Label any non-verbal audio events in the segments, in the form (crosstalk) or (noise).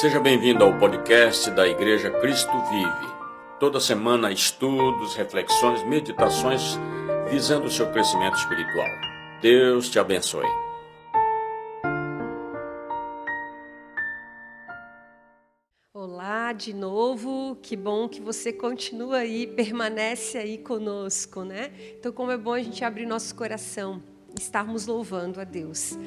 Seja bem-vindo ao podcast da Igreja Cristo Vive. Toda semana, estudos, reflexões, meditações visando o seu crescimento espiritual. Deus te abençoe. Olá de novo, que bom que você continua aí, permanece aí conosco, né? Então, como é bom a gente abrir nosso coração, estarmos louvando a Deus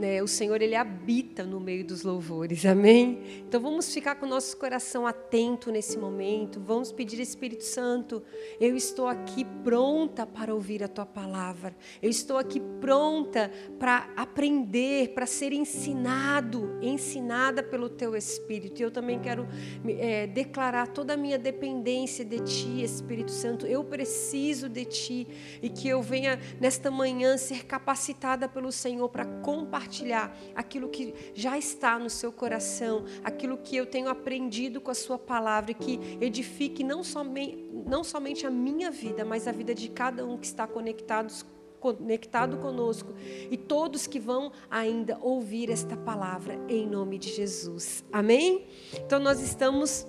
né, o Senhor ele habita no meio dos louvores, amém? Então vamos ficar com o nosso coração atento nesse momento, vamos pedir Espírito Santo, eu estou aqui pronta para ouvir a tua palavra, eu estou aqui pronta para aprender, para ser ensinado, ensinada pelo teu Espírito. E eu também quero é, declarar toda a minha dependência de ti, Espírito Santo, eu preciso de ti e que eu venha nesta manhã ser capacitada pelo Senhor para compartilhar compartilhar aquilo que já está no seu coração, aquilo que eu tenho aprendido com a sua palavra, que edifique não somente, não somente a minha vida, mas a vida de cada um que está conectado conectado conosco e todos que vão ainda ouvir esta palavra em nome de Jesus. Amém? Então nós estamos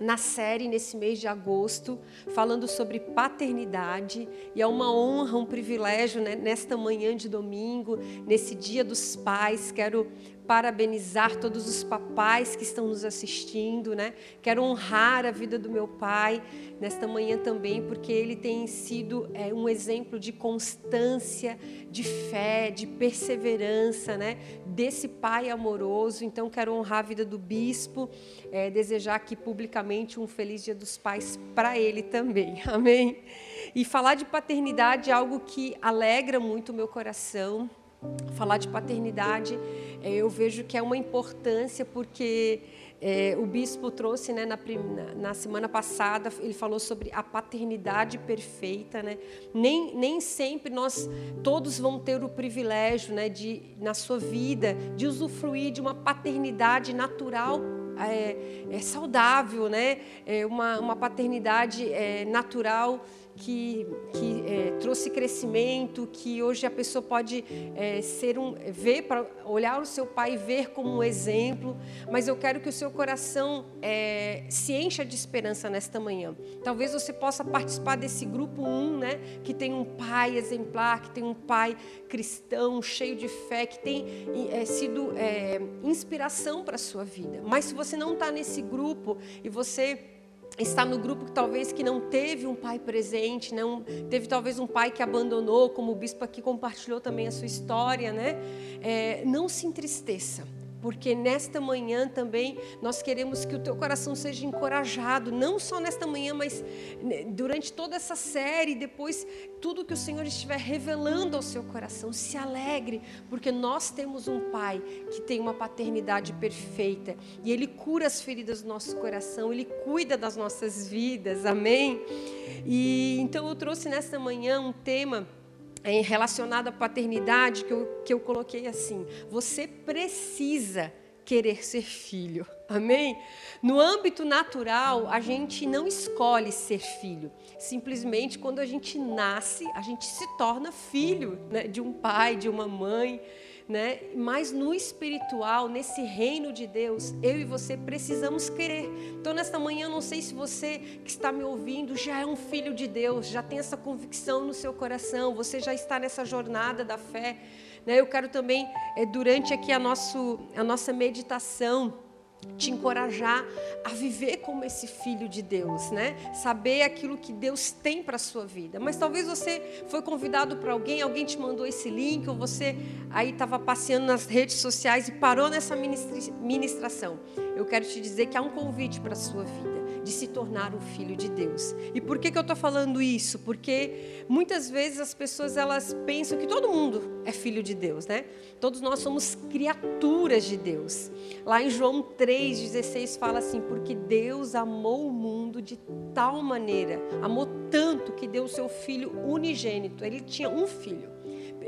na série nesse mês de agosto, falando sobre paternidade, e é uma honra, um privilégio né, nesta manhã de domingo, nesse Dia dos Pais. Quero parabenizar todos os papais que estão nos assistindo, né? Quero honrar a vida do meu pai nesta manhã também, porque ele tem sido é, um exemplo de constância, de fé, de perseverança, né? Desse pai amoroso. Então, quero honrar a vida do bispo, é, desejar aqui publicamente um feliz Dia dos Pais para ele também. (laughs) Amém? E falar de paternidade é algo que alegra muito o meu coração falar de paternidade, é, eu vejo que é uma importância porque é, o bispo trouxe né, na, na, semana passada, ele falou sobre a paternidade perfeita. Né? Nem, nem sempre nós todos vão ter o privilégio né, de, na sua vida de usufruir de uma paternidade natural é, é saudável, né? É uma, uma paternidade é, natural que, que é, trouxe crescimento, que hoje a pessoa pode é, ser um, ver para olhar o seu pai e ver como um exemplo. Mas eu quero que o seu coração é, se encha de esperança nesta manhã. Talvez você possa participar desse grupo 1, né, que tem um pai exemplar, que tem um pai cristão, cheio de fé, que tem é, sido é, inspiração para a sua vida. Mas se você não está nesse grupo e você está no grupo que talvez que não teve um pai presente, não teve talvez um pai que abandonou, como o bispo aqui compartilhou também a sua história, né? É, não se entristeça porque nesta manhã também nós queremos que o teu coração seja encorajado, não só nesta manhã, mas né, durante toda essa série, depois tudo que o Senhor estiver revelando ao seu coração, se alegre, porque nós temos um Pai que tem uma paternidade perfeita e Ele cura as feridas do nosso coração, Ele cuida das nossas vidas, amém? E então eu trouxe nesta manhã um tema é, relacionado à paternidade que eu, que eu coloquei assim: você precisa querer ser filho. (laughs) Amém? No âmbito natural, a gente não escolhe ser filho. Simplesmente quando a gente nasce, a gente se torna filho né, de um pai, de uma mãe né? Mas no espiritual, nesse reino de Deus, eu e você precisamos querer. Então, nesta manhã, não sei se você que está me ouvindo já é um filho de Deus, já tem essa convicção no seu coração, você já está nessa jornada da fé. Né? Eu quero também, é, durante aqui a, nosso, a nossa meditação, te encorajar a viver como esse filho de Deus, né? Saber aquilo que Deus tem para sua vida. Mas talvez você foi convidado para alguém, alguém te mandou esse link, ou você aí estava passeando nas redes sociais e parou nessa ministração. Eu quero te dizer que há um convite para a sua vida de se tornar um filho de Deus. E por que, que eu estou falando isso? Porque muitas vezes as pessoas elas pensam que todo mundo é filho de Deus, né? Todos nós somos criaturas de Deus. Lá em João 3,16 fala assim: Porque Deus amou o mundo de tal maneira, amou tanto que deu o seu filho unigênito. Ele tinha um filho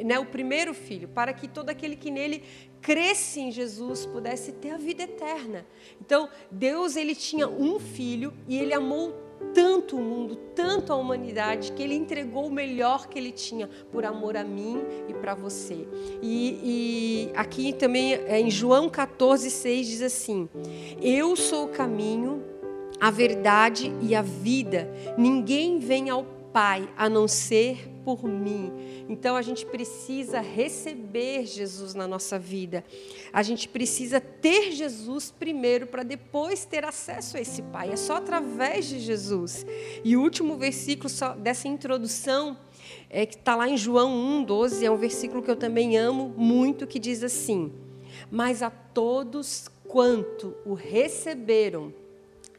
né, o primeiro filho, para que todo aquele que nele cresce em Jesus pudesse ter a vida eterna. Então, Deus ele tinha um filho e ele amou tanto o mundo, tanto a humanidade, que ele entregou o melhor que ele tinha por amor a mim e para você. E, e, aqui também é, em João 14, 6 diz assim: Eu sou o caminho, a verdade e a vida. Ninguém vem ao Pai a não ser por mim. Então a gente precisa receber Jesus na nossa vida. A gente precisa ter Jesus primeiro para depois ter acesso a esse Pai. É só através de Jesus. E o último versículo dessa introdução é que está lá em João 1, 12, é um versículo que eu também amo muito, que diz assim: Mas a todos quanto o receberam,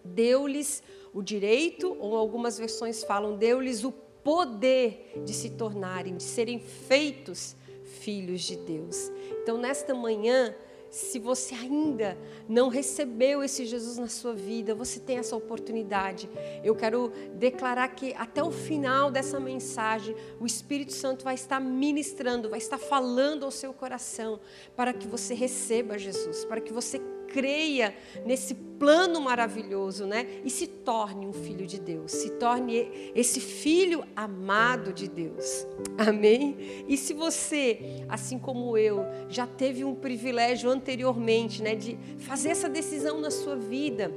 deu-lhes direito, ou algumas versões falam, deu-lhes o poder de se tornarem, de serem feitos filhos de Deus. Então, nesta manhã, se você ainda não recebeu esse Jesus na sua vida, você tem essa oportunidade. Eu quero declarar que até o final dessa mensagem, o Espírito Santo vai estar ministrando, vai estar falando ao seu coração para que você receba Jesus, para que você creia nesse plano maravilhoso, né? E se torne um filho de Deus, se torne esse filho amado de Deus. Amém? E se você, assim como eu, já teve um privilégio anteriormente, né, de fazer essa decisão na sua vida,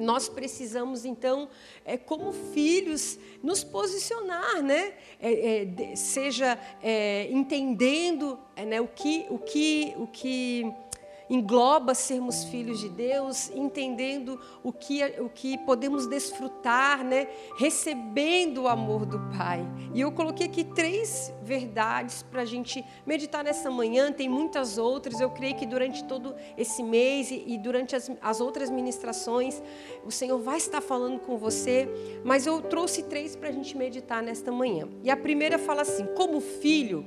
nós precisamos então, é, como filhos, nos posicionar, né? É, é, seja entendendo né, o que, o que, o que engloba sermos filhos de Deus, entendendo o que, o que podemos desfrutar, né? recebendo o amor do Pai. E eu coloquei aqui três verdades para a gente meditar nessa manhã, tem muitas outras, eu creio que durante todo esse mês e, e durante as, as outras ministrações, o Senhor vai estar falando com você, mas eu trouxe três para a gente meditar nesta manhã. E a primeira fala assim: como filho,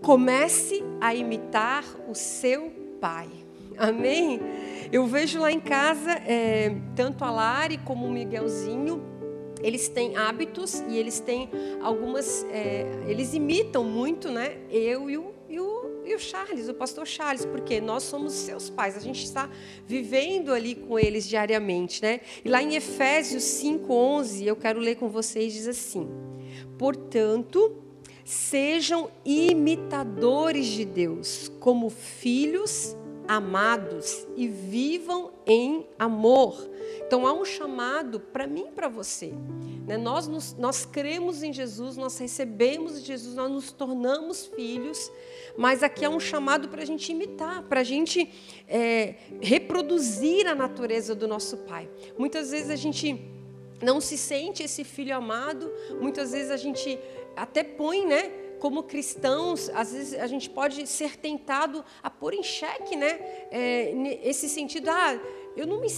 comece a imitar o seu pai. Amém? Eu vejo lá em casa, é, tanto a Lari como o Miguelzinho, eles têm hábitos e eles têm algumas. É, eles imitam muito, né? Eu e o, e o, e o Charles, o pastor Charles, porque nós somos seus pais, a gente está vivendo ali com eles diariamente, né? E lá em Efésios 5,11, eu quero ler com vocês, diz assim: Portanto, sejam imitadores de Deus, como filhos amados e vivam em amor. Então há um chamado para mim e para você. Né? Nós, nos, nós cremos em Jesus, nós recebemos Jesus, nós nos tornamos filhos, mas aqui há um chamado para a gente imitar, para a gente é, reproduzir a natureza do nosso Pai. Muitas vezes a gente não se sente esse filho amado, muitas vezes a gente até põe, né? como cristãos, às vezes a gente pode ser tentado a pôr em xeque, né? É, esse sentido, ah, eu não me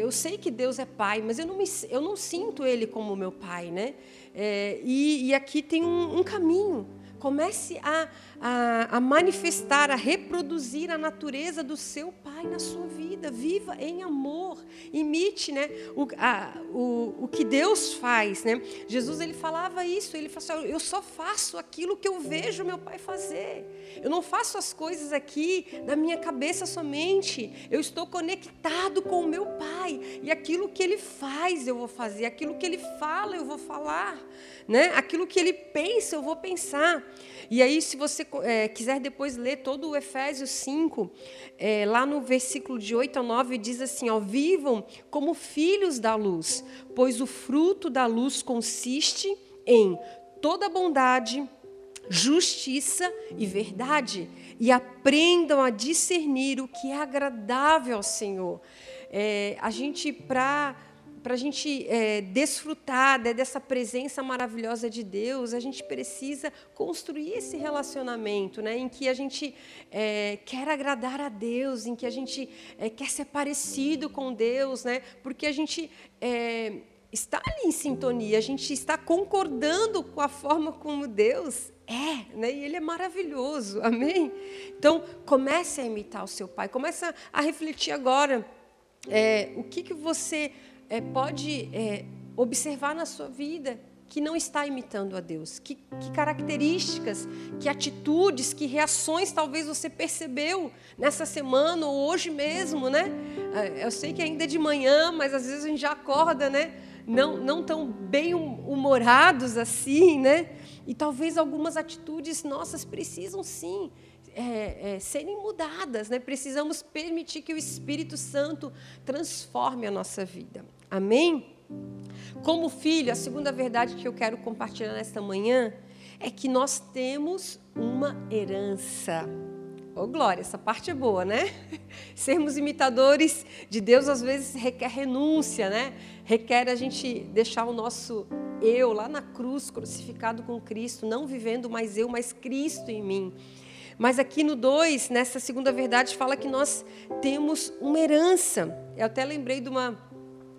eu sei que Deus é pai, mas eu não me eu não sinto Ele como meu pai, né? É, e, e, aqui tem um, um caminho. Comece a, a, a, manifestar, a reproduzir a natureza do seu Pai na sua vida. Viva em amor. Imite né, o, a, o, o que Deus faz. Né? Jesus ele falava isso. Ele falou assim, eu só faço aquilo que eu vejo meu Pai fazer. Eu não faço as coisas aqui da minha cabeça somente. Eu estou conectado com o meu Pai. E aquilo que Ele faz eu vou fazer. Aquilo que Ele fala eu vou falar. Né? Aquilo que Ele pensa eu vou pensar. E aí, se você é, quiser depois ler todo o Efésios 5, é, lá no versículo de 8 a 9, diz assim: ó, Vivam como filhos da luz, pois o fruto da luz consiste em toda bondade, justiça e verdade, e aprendam a discernir o que é agradável ao Senhor. É, a gente, para para a gente é, desfrutar dessa presença maravilhosa de Deus, a gente precisa construir esse relacionamento, né, em que a gente é, quer agradar a Deus, em que a gente é, quer ser parecido com Deus, né, porque a gente é, está ali em sintonia, a gente está concordando com a forma como Deus é, né? E ele é maravilhoso, amém? Então, comece a imitar o seu pai, comece a refletir agora é, o que, que você é, pode é, observar na sua vida que não está imitando a Deus? Que, que, características, que atitudes, que reações talvez você percebeu nessa semana ou hoje mesmo, né? É, eu sei que ainda é de manhã, mas às vezes a gente já acorda, né? não, não tão bem humorados assim, né? E talvez algumas atitudes nossas precisam sim é, é, serem mudadas, né? Precisamos permitir que o Espírito Santo transforme a nossa vida. Amém? Como filho, a segunda verdade que eu quero compartilhar nesta manhã é que nós temos uma herança. Oh, glória, essa parte é boa, né? (laughs) Sermos imitadores de Deus às vezes requer renúncia, né? Requer a gente deixar o nosso eu lá na cruz, crucificado com Cristo, não vivendo mais eu, mas Cristo em mim. Mas aqui no 2, nessa segunda verdade, fala que nós temos uma herança. Eu até lembrei de uma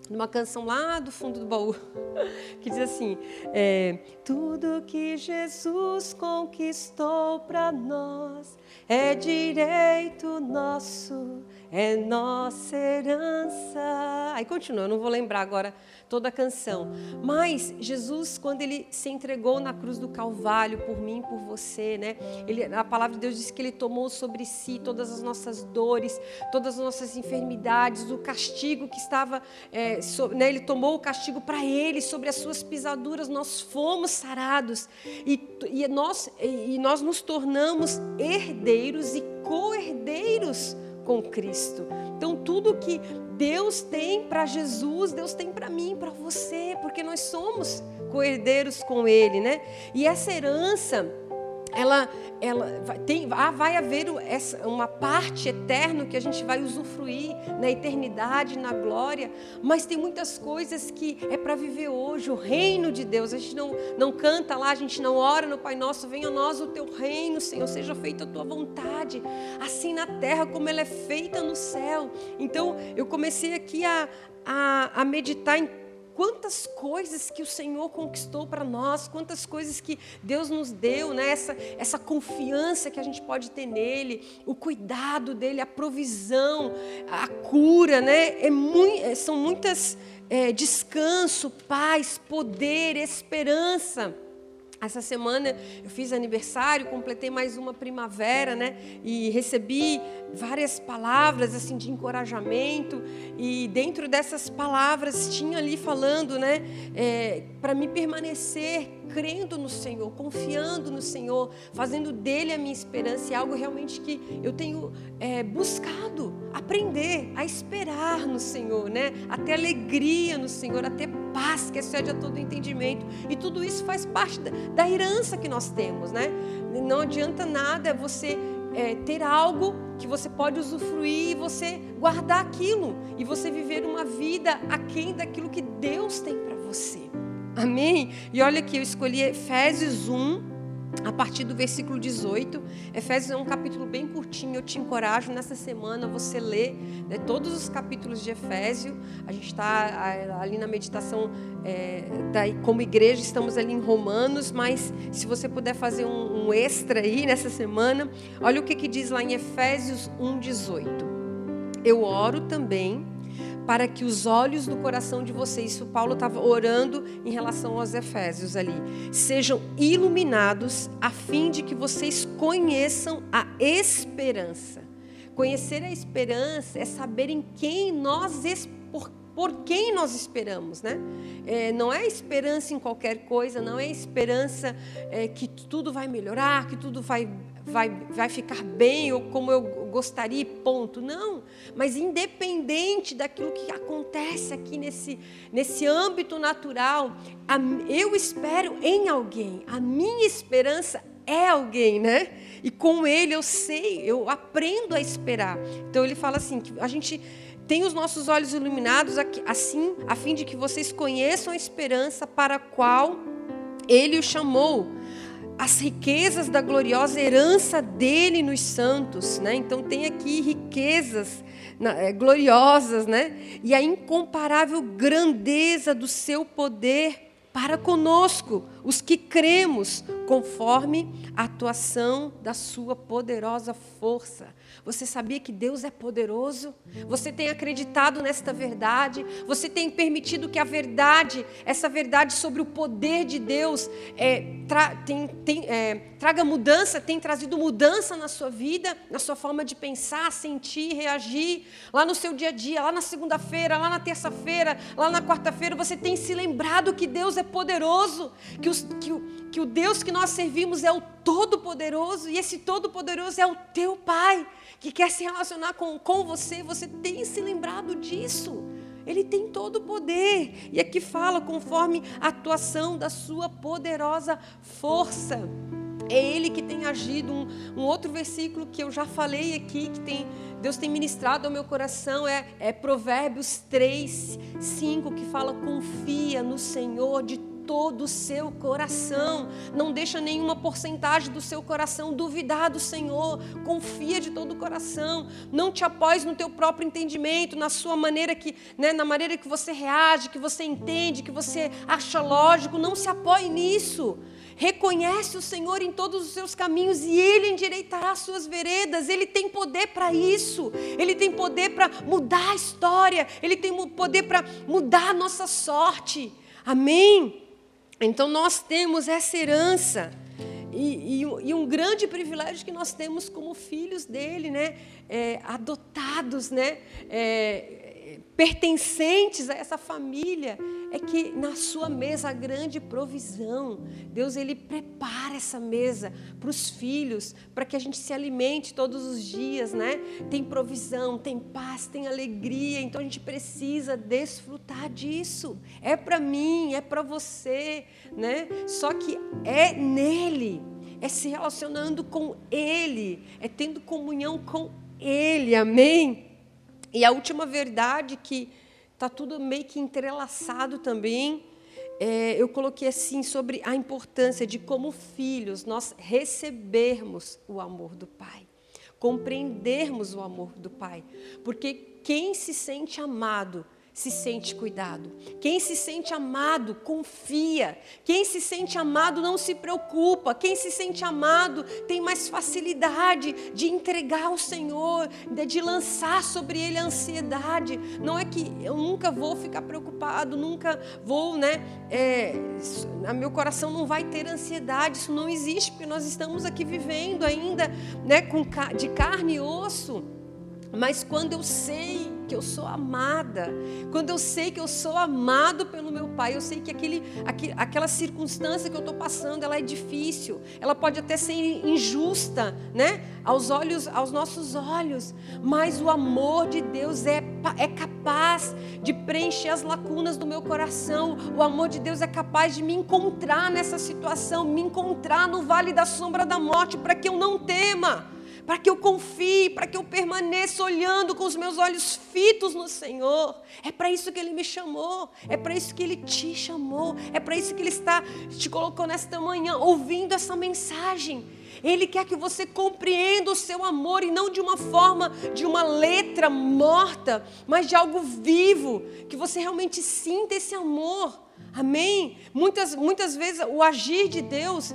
numa canção lá do fundo do baú, (laughs) que diz assim: é, Tudo que Jesus conquistou para nós é direito nosso, é nossa herança. Aí continua, eu não vou lembrar agora toda a canção. Mas Jesus, quando ele se entregou na cruz do Calvário por mim, por você, né? Ele, a palavra de Deus diz que ele tomou sobre si todas as nossas dores, todas as nossas enfermidades, o castigo que estava, é, so, né? ele tomou o castigo para ele, sobre as suas pisaduras, nós fomos sarados e, e, nós, e nós nos tornamos herdeiros e co-herdeiros com Cristo. Então, tudo que Deus tem para Jesus, Deus tem para mim, para você, porque nós somos coerdeiros com Ele, né? E essa herança ela, ela tem, ah, vai haver essa, uma parte eterna que a gente vai usufruir na eternidade, na glória, mas tem muitas coisas que é para viver hoje, o reino de Deus. A gente não, não canta lá, a gente não ora no Pai Nosso, venha a nós o teu reino, Senhor, seja feita a tua vontade, assim na terra como ela é feita no céu. Então, eu comecei aqui a, a, a meditar em quantas coisas que o Senhor conquistou para nós, quantas coisas que Deus nos deu, né? essa, essa confiança que a gente pode ter nele, o cuidado dele, a provisão, a cura, né? É muito, é, são muitas é, descanso, paz, poder, esperança. Essa semana eu fiz aniversário, completei mais uma primavera, né? E recebi várias palavras assim de encorajamento. E dentro dessas palavras tinha ali falando, né? É, para me permanecer crendo no Senhor, confiando no Senhor, fazendo dele a minha esperança. É algo realmente que eu tenho é, buscado aprender a esperar no Senhor, né? A ter alegria no Senhor, a ter paz que excede a todo entendimento. E tudo isso faz parte da, herança que nós temos, né? Não adianta nada você é, ter algo que você pode usufruir e você guardar aquilo e você viver uma vida aquém daquilo que Deus tem para você. Amém? E olha aqui, eu escolhi Efésios 1, a partir do versículo 18. Efésios é um capítulo bem curtinho, eu te encorajo nessa semana você ler né, todos os capítulos de Efésio. A gente está ali na meditação, é, como igreja, estamos ali em Romanos, mas se você puder fazer um, um extra aí nessa semana, olha o que, que diz lá em Efésios 1,18. Eu oro também para que os olhos do coração de vocês, isso Paulo estava orando em relação aos Efésios ali, sejam iluminados a fim de que vocês conheçam a esperança. Conhecer a esperança é saber em quem nós por, por quem nós esperamos, né? É, não é esperança em qualquer coisa, não é esperança é, que tudo vai melhorar, que tudo vai vai, vai ficar bem ou como eu gostaria, ponto. Não, mas independente daquilo que acontece aqui nesse, nesse âmbito natural, a, eu espero em alguém. A minha esperança é alguém, né? E com ele eu sei, eu aprendo a esperar. Então ele fala assim: que a gente tem os nossos olhos iluminados assim, a fim de que vocês conheçam a esperança para a qual ele o chamou as riquezas da gloriosa herança dele nos santos, né? Então tem aqui riquezas é, gloriosas, né? E a incomparável grandeza do seu poder para conosco, os que cremos, conforme a atuação da sua poderosa força. Você sabia que Deus é poderoso? Você tem acreditado nesta verdade? Você tem permitido que a verdade, essa verdade sobre o poder de Deus, é, tra, tem, tem, é, traga mudança, tem trazido mudança na sua vida, na sua forma de pensar, sentir, reagir, lá no seu dia a dia, lá na segunda-feira, lá na terça-feira, lá na quarta-feira, você tem se lembrado que Deus é poderoso, que, os, que, o, que o Deus que nós servimos é o Todo-Poderoso, e esse Todo-Poderoso é o teu Pai que quer se relacionar com, com você, você tem se lembrado disso. Ele tem todo o poder. E aqui fala conforme a atuação da sua poderosa força. É Ele que tem agido. Um, um, outro versículo que eu já falei aqui, que tem, Deus tem ministrado ao meu coração, é, é Provérbios 3, 5, que fala: confia no Senhor de todo o seu coração. Não deixa nenhuma porcentagem do seu coração duvidar do Senhor. Confia de todo o coração. Não te apoies no teu próprio entendimento, na sua maneira que, né, na maneira que você reage, que você entende, que você acha lógico. Não se apoie nisso. Reconhece o Senhor em todos os seus caminhos e Ele endireitará as suas veredas. Ele tem poder para isso. Ele tem poder para mudar a história. Ele tem poder para mudar a nossa sorte. Amém? Então nós temos essa herança. E, e, e, um grande privilégio que nós temos como filhos dele, né? É, adotados, né? É, pertencentes a essa família, é que na sua mesa há grande provisão. Deus ele prepara essa mesa para os filhos, para que a gente se alimente todos os dias, né? Tem provisão, tem paz, tem alegria. Então a gente precisa desfrutar disso. É para mim, é para você, né? Só que é nele, é se relacionando com ele, é tendo comunhão com ele. Amém. E a última verdade que está tudo meio que entrelaçado também. É, eu coloquei assim sobre a importância de, como filhos, nós recebermos o amor do Pai, compreendermos o amor do Pai. Porque quem se sente amado se sente cuidado. Quem se sente amado, confia. Quem se sente amado, não se preocupa. Quem se sente amado, tem mais facilidade de entregar ao Senhor, de lançar sobre Ele a ansiedade. Não é que eu nunca vou ficar preocupado, nunca vou, né? É, meu coração não vai ter ansiedade. Isso não existe, porque nós estamos aqui vivendo ainda, né? Com, de carne e osso. Mas quando eu sei que eu sou amada, quando eu sei que eu sou amado pelo meu pai, eu sei que aquele, aquele, aquela circunstância que eu estou passando, ela é difícil, ela pode até ser injusta, né? Aos olhos, aos nossos olhos, mas o amor de Deus é, é capaz de preencher as lacunas do meu coração. O amor de Deus é capaz de me encontrar nessa situação, me encontrar no vale da sombra da morte, para que eu não tema para que eu confie, para que eu permaneça olhando com os meus olhos fitos no Senhor. É para isso que Ele me chamou, é para isso que Ele te chamou, é para isso que Ele está te colocou nesta manhã, ouvindo essa mensagem. Ele quer que você compreenda o seu amor e não de uma forma, de uma letra morta, mas de algo vivo, que você realmente sinta esse amor. Amém? Muitas, muitas vezes o agir de Deus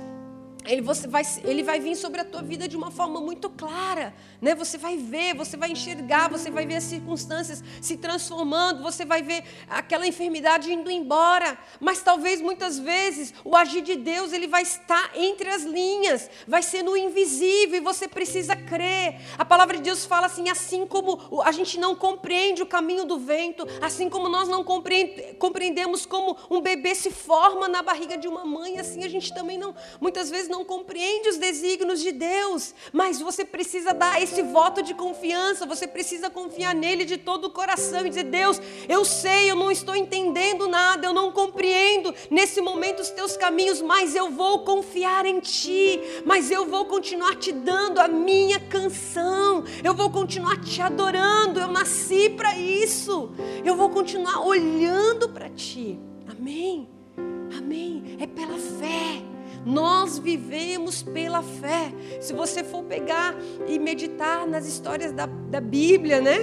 ele, você vai, ele vai vir sobre a tua vida de uma forma muito clara, né? Você vai ver, você vai enxergar, você vai ver as circunstâncias se transformando, você vai ver aquela enfermidade indo embora. Mas talvez muitas vezes o agir de Deus ele vai estar entre as linhas, vai ser no invisível e você precisa crer. A palavra de Deus fala assim: assim como a gente não compreende o caminho do vento, assim como nós não compreendemos como um bebê se forma na barriga de uma mãe, assim a gente também não, muitas vezes não compreende os desígnios de Deus, mas você precisa dar esse voto de confiança, você precisa confiar nele de todo o coração e dizer: Deus, eu sei, eu não estou entendendo nada, eu não compreendo nesse momento os teus caminhos, mas eu vou confiar em ti, mas eu vou continuar te dando a minha canção, eu vou continuar te adorando, eu nasci para isso, eu vou continuar olhando para ti. Amém. Amém. É pela fé. Nós vivemos pela fé. Se você for pegar e meditar nas histórias da, da Bíblia, né?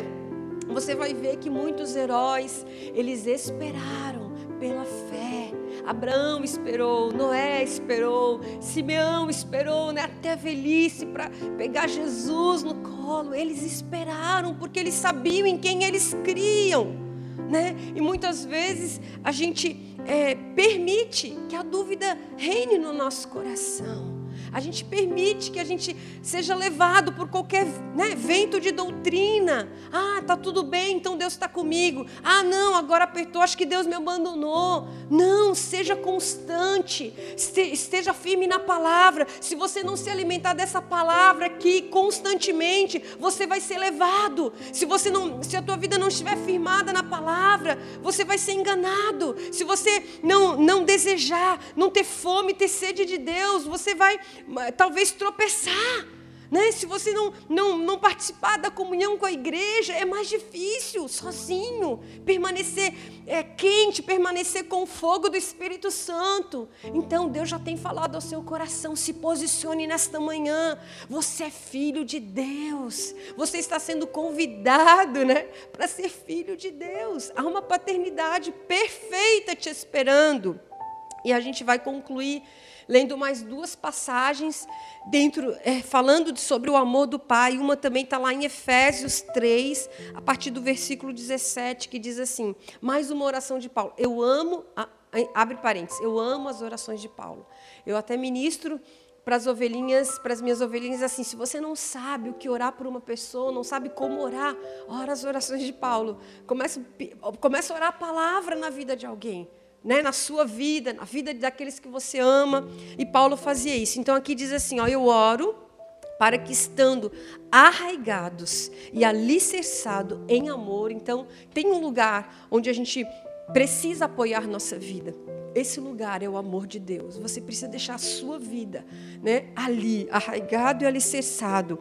Você vai ver que muitos heróis, eles esperaram pela fé. Abraão esperou, Noé esperou, Simeão esperou, né, até a velhice para pegar Jesus no colo. Eles esperaram porque eles sabiam em quem eles criam. Né? E muitas vezes a gente é, permite que a dúvida reine no nosso coração. A gente permite que a gente seja levado por qualquer né, vento de doutrina. Ah, tá tudo bem, então Deus está comigo. Ah, não, agora apertou, acho que Deus me abandonou. Não, seja constante, esteja firme na palavra. Se você não se alimentar dessa palavra aqui constantemente, você vai ser levado. Se você não, se a tua vida não estiver firmada na palavra, você vai ser enganado. Se você não não desejar, não ter fome, ter sede de Deus, você vai talvez tropeçar. Né? Se você não, não, não participar da comunhão com a igreja, é mais difícil, sozinho, permanecer é, quente, permanecer com o fogo do Espírito Santo. Então, Deus já tem falado ao seu coração: se posicione nesta manhã. Você é filho de Deus, você está sendo convidado né, para ser filho de Deus. Há uma paternidade perfeita te esperando. E a gente vai concluir lendo mais duas passagens dentro, é, falando sobre o amor do Pai. Uma também está lá em Efésios 3, a partir do versículo 17, que diz assim: mais uma oração de Paulo. Eu amo, abre parênteses, eu amo as orações de Paulo. Eu até ministro para as ovelhinhas, para as minhas ovelhinhas, assim, se você não sabe o que orar por uma pessoa, não sabe como orar, ora as orações de Paulo. Começa, começa a orar a palavra na vida de alguém né, na sua vida, na vida daqueles que você ama. E Paulo fazia isso. Então aqui diz assim: ó, eu oro para que estando arraigados e alicerçados em amor, então tem um lugar onde a gente precisa apoiar nossa vida. Esse lugar é o amor de Deus. Você precisa deixar a sua vida, né, ali, arraigado e alicerçado.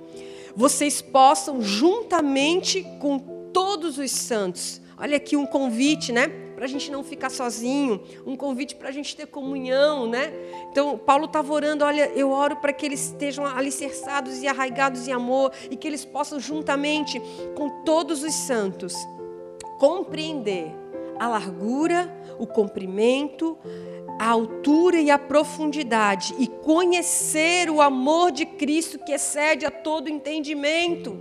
Vocês possam juntamente com todos os santos. Olha aqui um convite, né? Para a gente não ficar sozinho, um convite para a gente ter comunhão, né? Então, Paulo estava orando, olha, eu oro para que eles estejam alicerçados e arraigados em amor e que eles possam, juntamente com todos os santos, compreender a largura, o comprimento, a altura e a profundidade e conhecer o amor de Cristo que excede a todo entendimento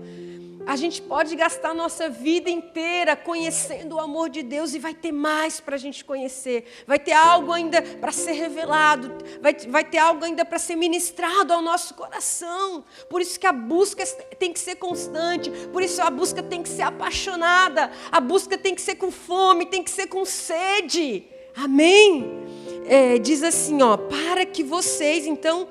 a gente pode gastar nossa vida inteira conhecendo o amor de Deus e vai ter mais para a gente conhecer, vai ter algo ainda para ser revelado, vai, vai ter algo ainda para ser ministrado ao nosso coração. Por isso que a busca tem que ser constante, por isso a busca tem que ser apaixonada, a busca tem que ser com fome, tem que ser com sede. Amém? É, diz assim, ó, para que vocês então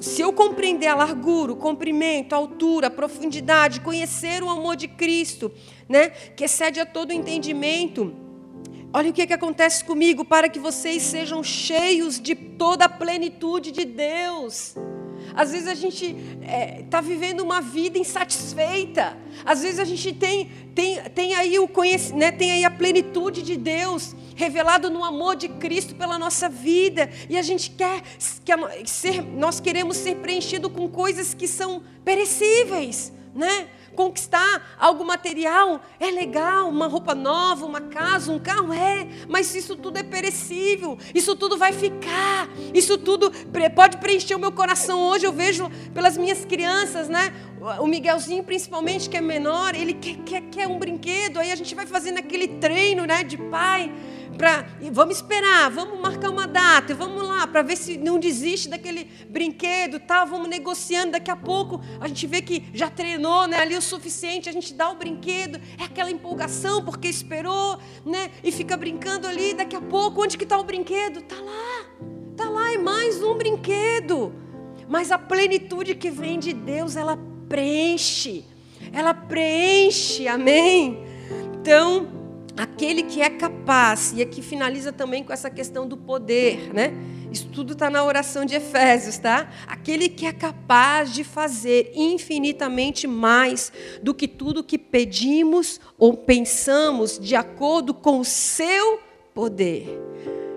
se eu compreender a largura, o comprimento, a altura, a profundidade, conhecer o amor de Cristo, né, que excede a todo entendimento, olha o que, que acontece comigo, para que vocês sejam cheios de toda a plenitude de Deus. Às vezes a gente está é, tá vivendo uma vida insatisfeita. Às vezes a gente tem, tem, tem, aí o conhecimento, né, tem aí a plenitude de Deus revelado no amor de Cristo pela nossa vida. E a gente quer, quer ser, nós queremos ser preenchido com coisas que são perecíveis, né? Conquistar algo material é legal, uma roupa nova, uma casa, um carro é, mas isso tudo é perecível, isso tudo vai ficar, isso tudo pode preencher o meu coração. Hoje eu vejo pelas minhas crianças, né? O Miguelzinho, principalmente, que é menor, ele quer, quer, quer um brinquedo, aí a gente vai fazendo aquele treino né, de pai para vamos esperar, vamos marcar uma data, vamos lá para ver se não desiste daquele brinquedo, tal, vamos negociando. Daqui a pouco a gente vê que já treinou, né, ali o suficiente, a gente dá o brinquedo, é aquela empolgação porque esperou, né, e fica brincando ali. Daqui a pouco, onde que está o brinquedo? Tá lá, tá lá é mais um brinquedo. Mas a plenitude que vem de Deus, ela preenche, ela preenche, amém. Então aquele que é capaz, e aqui finaliza também com essa questão do poder, né? Isso tudo está na oração de Efésios, tá? Aquele que é capaz de fazer infinitamente mais do que tudo que pedimos ou pensamos, de acordo com o seu poder.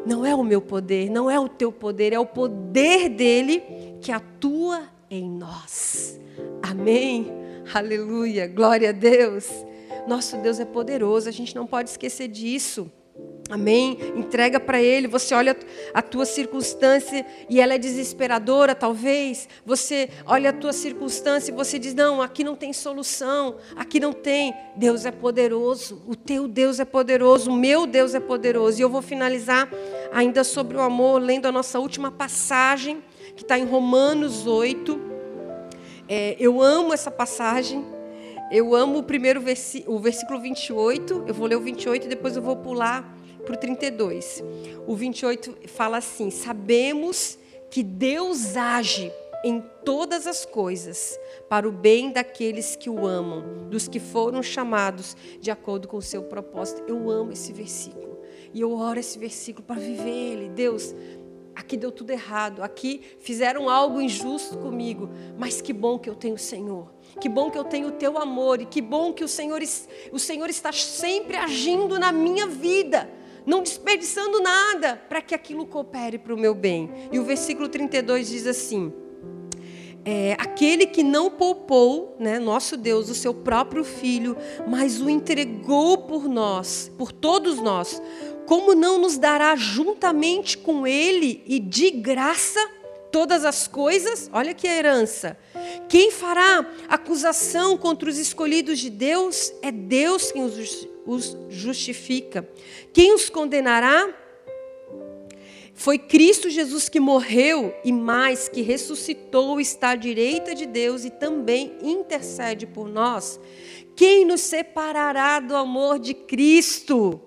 Não é o meu poder, não é o teu poder, é o poder dele que atua em nós. Amém? Aleluia, glória a Deus. Nosso Deus é poderoso, a gente não pode esquecer disso. Amém? Entrega para Ele. Você olha a tua circunstância e ela é desesperadora, talvez. Você olha a tua circunstância e você diz: Não, aqui não tem solução, aqui não tem. Deus é poderoso, o teu Deus é poderoso, o meu Deus é poderoso. E eu vou finalizar ainda sobre o amor, lendo a nossa última passagem, que está em Romanos 8. É, eu amo essa passagem. Eu amo o primeiro versículo, o versículo 28. Eu vou ler o 28 e depois eu vou pular para o 32. O 28 fala assim: Sabemos que Deus age em todas as coisas para o bem daqueles que o amam, dos que foram chamados de acordo com o seu propósito. Eu amo esse versículo. E eu oro esse versículo para viver ele. Deus, aqui deu tudo errado, aqui fizeram algo injusto comigo, mas que bom que eu tenho o Senhor. Que bom que eu tenho o teu amor e que bom que o Senhor, o Senhor está sempre agindo na minha vida não desperdiçando nada para que aquilo coopere para o meu bem. E o versículo 32 diz assim: é, aquele que não poupou, né, nosso Deus, o seu próprio filho, mas o entregou por nós, por todos nós, como não nos dará juntamente com ele e de graça todas as coisas? Olha que herança. Quem fará acusação contra os escolhidos de Deus? É Deus quem os justifica. Quem os condenará? Foi Cristo Jesus que morreu e mais que ressuscitou, está à direita de Deus e também intercede por nós. Quem nos separará do amor de Cristo?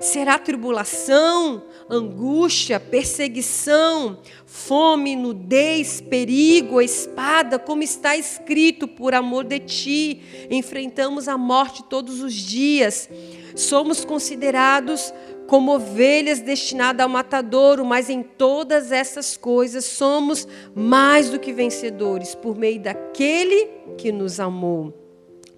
Será tribulação, angústia, perseguição, fome, nudez, perigo, espada, como está escrito, por amor de ti, enfrentamos a morte todos os dias. Somos considerados como ovelhas destinadas ao matadouro, mas em todas essas coisas somos mais do que vencedores por meio daquele que nos amou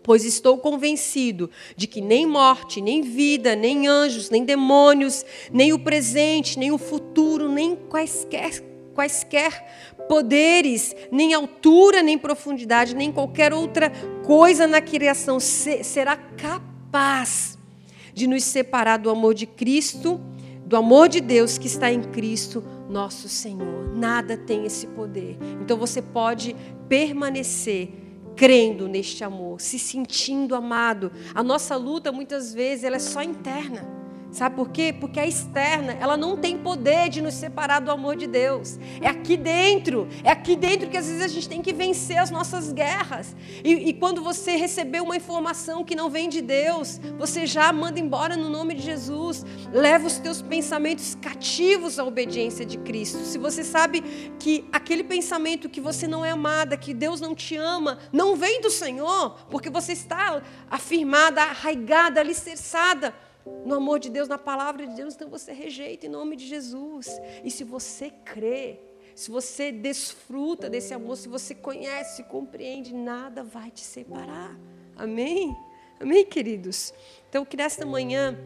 pois estou convencido de que nem morte, nem vida, nem anjos, nem demônios, nem o presente, nem o futuro, nem quaisquer, quaisquer poderes, nem altura, nem profundidade, nem qualquer outra coisa na criação será capaz de nos separar do amor de Cristo, do amor de Deus que está em Cristo, nosso Senhor. Nada tem esse poder. Então você pode permanecer crendo neste amor, se sentindo amado. A nossa luta muitas vezes ela é só interna. Sabe por quê? Porque a externa, ela não tem poder de nos separar do amor de Deus. É aqui dentro, é aqui dentro que às vezes a gente tem que vencer as nossas guerras. E, e quando você recebeu uma informação que não vem de Deus, você já manda embora no nome de Jesus. Leva os teus pensamentos cativos à obediência de Cristo. Se você sabe que aquele pensamento que você não é amada, que Deus não te ama, não vem do Senhor, porque você está afirmada, arraigada, alicerçada no amor de Deus, na palavra de Deus, então você rejeita em nome de Jesus. E se você crê, se você desfruta desse amor, se você conhece, compreende, nada vai te separar. Amém? Amém, queridos? Então, que nesta manhã,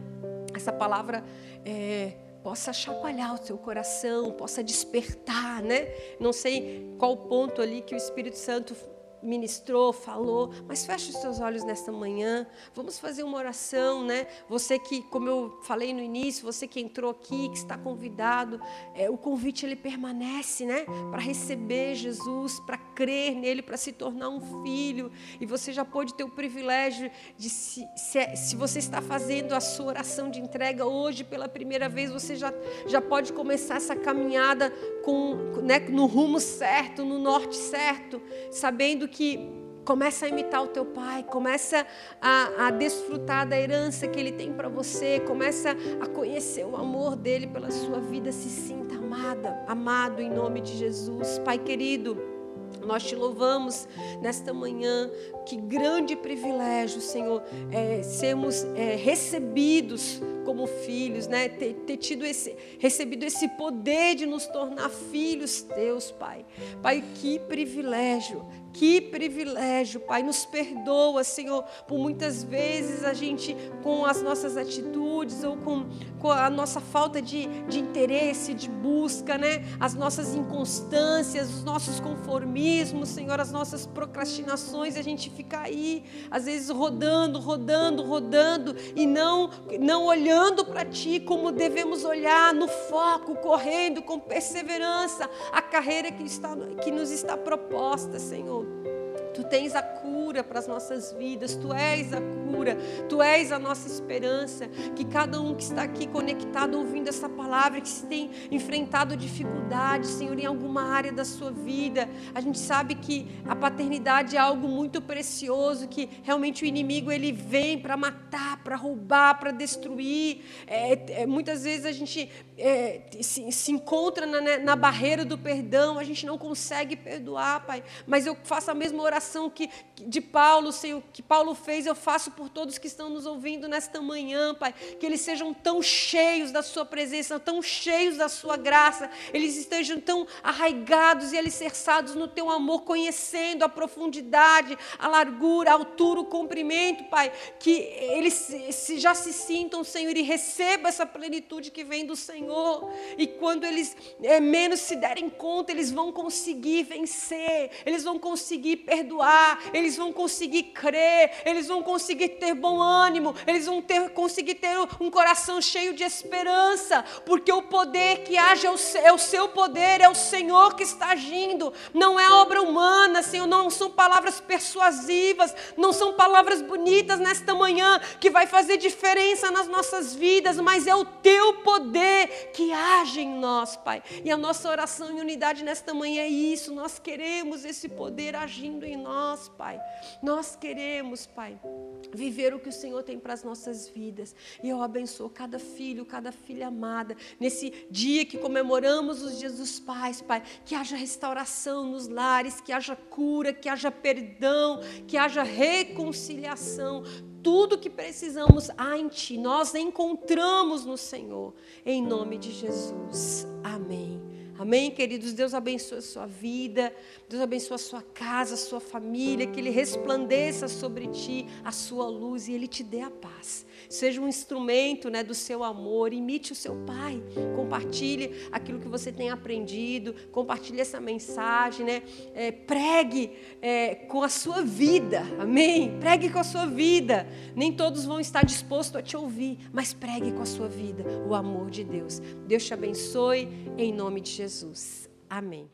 essa palavra é, possa chacoalhar o seu coração, possa despertar, né? Não sei qual ponto ali que o Espírito Santo ministrou, falou, mas feche os seus olhos nesta manhã. Vamos fazer uma oração, né? Você que, como eu falei no início, você que entrou aqui, que está convidado, é, o convite ele permanece, né? Para receber Jesus, para crer nele, para se tornar um filho. E você já pode ter o privilégio de se, se, é, se você está fazendo a sua oração de entrega hoje pela primeira vez, você já, já pode começar essa caminhada com, né, no rumo certo, no norte certo, sabendo que começa a imitar o teu pai, começa a, a desfrutar da herança que ele tem para você, começa a conhecer o amor dele pela sua vida, se sinta amada, amado em nome de Jesus, Pai querido. Nós te louvamos nesta manhã, que grande privilégio, Senhor, é, sermos é, recebidos como filhos, né? Ter, ter, tido esse, recebido esse poder de nos tornar filhos teus, Pai. Pai, que privilégio Que privilégio, Pai. Nos perdoa, Senhor, por muitas vezes a gente, com as nossas atitudes ou com, com a nossa falta de, de interesse, de busca, né? As nossas inconstâncias, os nossos conformismos, Senhor, as nossas procrastinações, a gente fica aí, às vezes rodando, rodando, rodando e não, não olhando para Ti como devemos olhar, no foco, correndo com perseverança a carreira que, está, que nos está proposta, Senhor. Tu tens a cura para as nossas vidas, Tu és a cura, Tu és a nossa esperança. Que cada um que está aqui conectado, ouvindo essa palavra, que se tem enfrentado dificuldades, Senhor, em alguma área da sua vida, a gente sabe que a paternidade é algo muito precioso, que realmente o inimigo ele vem para matar, para roubar, para destruir. É, é, muitas vezes a gente é, se, se, encontra na, né, na barreira do perdão, a gente não consegue perdoar, Pai. Mas eu faço a mesma oração que de Paulo, Senhor, que Paulo fez, eu faço por todos que estão nos ouvindo nesta manhã, Pai. Que eles sejam tão cheios da Sua presença, tão cheios da Sua graça, eles estejam tão arraigados e alicerçados no Teu amor, conhecendo a profundidade, a largura, a altura, o comprimento, Pai. Que eles se, já se sintam, Senhor, e recebam essa plenitude que vem do Senhor. Senhor. E quando eles é, menos se derem conta, eles vão conseguir vencer, eles vão conseguir perdoar, eles vão conseguir crer, eles vão conseguir ter bom ânimo, eles vão ter, conseguir ter um coração cheio de esperança, porque o poder que age é o, é o seu poder, é o Senhor que está agindo, não é obra humana, Senhor, não são palavras persuasivas, não são palavras bonitas nesta manhã que vai fazer diferença nas nossas vidas, mas é o teu poder que age em nós, Pai. E a nossa oração em unidade nesta manhã é isso. Nós queremos esse poder agindo em nós, Pai. Nós queremos, Pai, viver o que o Senhor tem para as nossas vidas. E eu abençoo cada filho, cada filha amada, nesse dia que comemoramos os dias dos pais, Pai. Que haja restauração nos lares, que haja cura, que haja perdão, que haja reconciliação tudo que precisamos há em Ti, nós encontramos no Senhor, em nome de Jesus. Amém. Amém, queridos? Deus abençoe a sua vida, Deus abençoe a sua casa, a sua família, que Ele resplandeça sobre ti a sua luz e Ele te dê a paz seja um instrumento né, do seu amor, imite o seu pai, compartilhe aquilo que você tem aprendido, compartilhe essa mensagem, né? É, pregue é, com a sua vida, amém? Pregue com a sua vida. Nem todos vão estar dispostos a te ouvir, mas pregue com a sua vida o amor de Deus. Deus te abençoe em nome de Jesus. Amém.